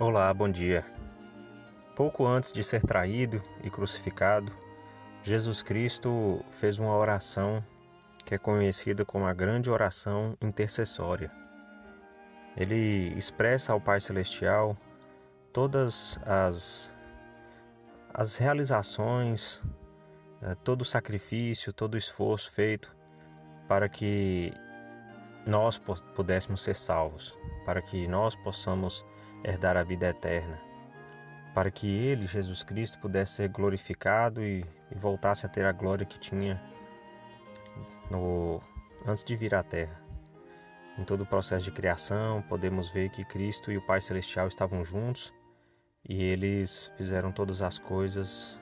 Olá, bom dia. Pouco antes de ser traído e crucificado, Jesus Cristo fez uma oração que é conhecida como a grande oração intercessória. Ele expressa ao Pai Celestial todas as, as realizações, eh, todo o sacrifício, todo o esforço feito para que nós pudéssemos ser salvos, para que nós possamos herdar a vida eterna, para que Ele, Jesus Cristo, pudesse ser glorificado e, e voltasse a ter a glória que tinha no, antes de vir à Terra. Em todo o processo de criação, podemos ver que Cristo e o Pai Celestial estavam juntos e eles fizeram todas as coisas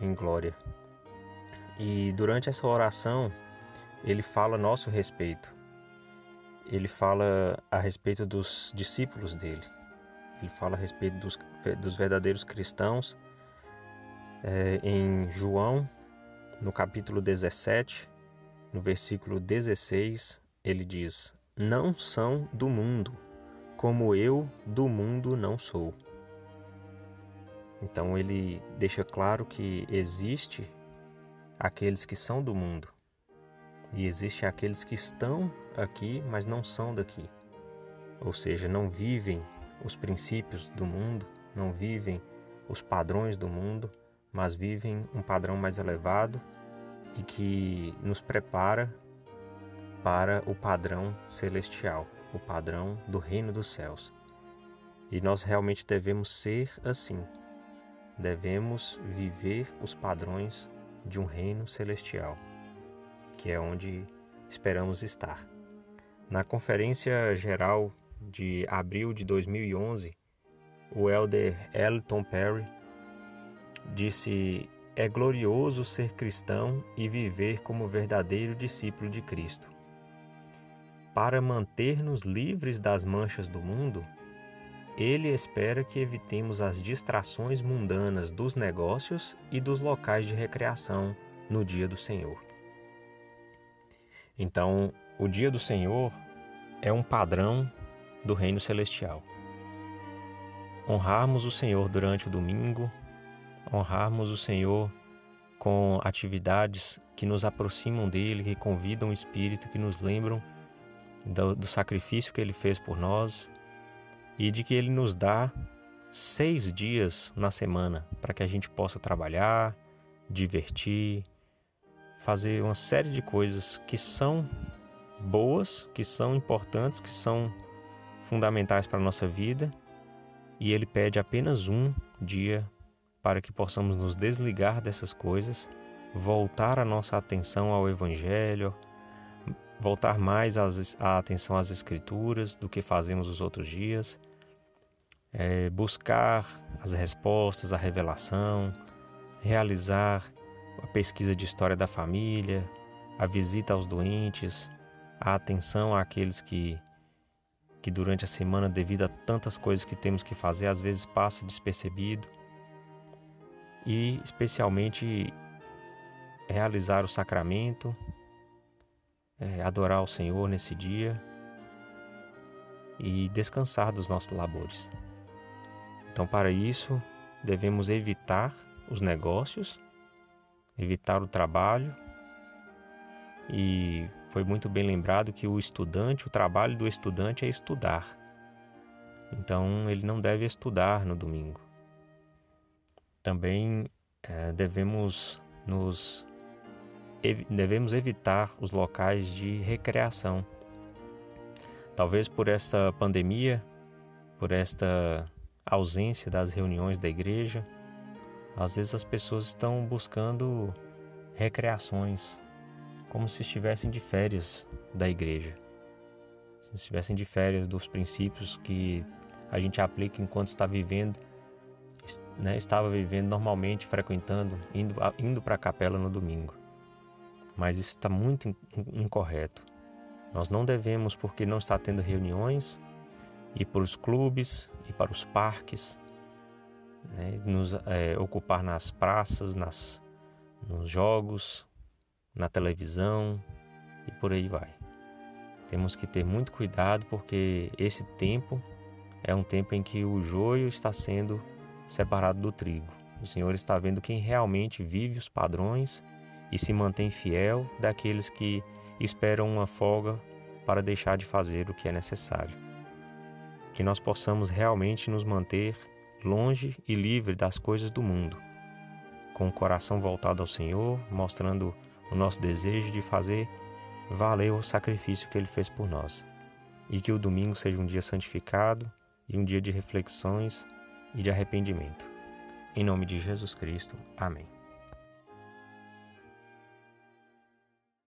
em glória. E durante essa oração, ele fala a nosso respeito. Ele fala a respeito dos discípulos dele. Ele fala a respeito dos, dos verdadeiros cristãos. É, em João, no capítulo 17, no versículo 16, ele diz: Não são do mundo, como eu do mundo não sou. Então ele deixa claro que existe aqueles que são do mundo e existe aqueles que estão aqui, mas não são daqui. Ou seja, não vivem os princípios do mundo, não vivem os padrões do mundo, mas vivem um padrão mais elevado e que nos prepara para o padrão celestial, o padrão do reino dos céus. E nós realmente devemos ser assim. Devemos viver os padrões de um reino celestial que é onde esperamos estar. Na Conferência Geral de abril de 2011, o elder Elton Perry disse: É glorioso ser cristão e viver como verdadeiro discípulo de Cristo. Para manter-nos livres das manchas do mundo, ele espera que evitemos as distrações mundanas dos negócios e dos locais de recreação no dia do Senhor. Então, o dia do Senhor é um padrão do reino celestial. Honrarmos o Senhor durante o domingo, honrarmos o Senhor com atividades que nos aproximam dele, que convidam o Espírito, que nos lembram do, do sacrifício que ele fez por nós e de que ele nos dá seis dias na semana para que a gente possa trabalhar, divertir, fazer uma série de coisas que são boas, que são importantes, que são fundamentais para a nossa vida, e ele pede apenas um dia para que possamos nos desligar dessas coisas, voltar a nossa atenção ao Evangelho, voltar mais a atenção às Escrituras do que fazemos os outros dias, é, buscar as respostas, a revelação, realizar a pesquisa de história da família, a visita aos doentes, a atenção àqueles que que durante a semana, devido a tantas coisas que temos que fazer, às vezes passa despercebido. E especialmente realizar o sacramento, é, adorar o Senhor nesse dia e descansar dos nossos labores. Então, para isso, devemos evitar os negócios evitar o trabalho. E foi muito bem lembrado que o estudante, o trabalho do estudante é estudar. Então ele não deve estudar no domingo. Também é, devemos nos ev devemos evitar os locais de recreação. Talvez por esta pandemia, por esta ausência das reuniões da igreja, às vezes as pessoas estão buscando recreações, como se estivessem de férias da igreja, se estivessem de férias dos princípios que a gente aplica enquanto está vivendo, né, estava vivendo normalmente, frequentando, indo, indo para a capela no domingo. Mas isso está muito incorreto. Nós não devemos, porque não está tendo reuniões, ir para os clubes, ir para os parques, né, nos é, ocupar nas praças, nas, nos jogos, na televisão e por aí vai. Temos que ter muito cuidado porque esse tempo É um tempo em que o joio está sendo separado do trigo. O Senhor está vendo quem realmente vive os padrões e se mantém fiel daqueles que esperam uma folga para deixar de fazer o que é necessário. Que nós possamos realmente nos manter longe e livre das coisas do mundo, com o coração voltado ao Senhor, mostrando o nosso desejo de fazer valer o sacrifício que Ele fez por nós. E que o domingo seja um dia santificado e um dia de reflexões e de arrependimento. Em nome de Jesus Cristo. Amém.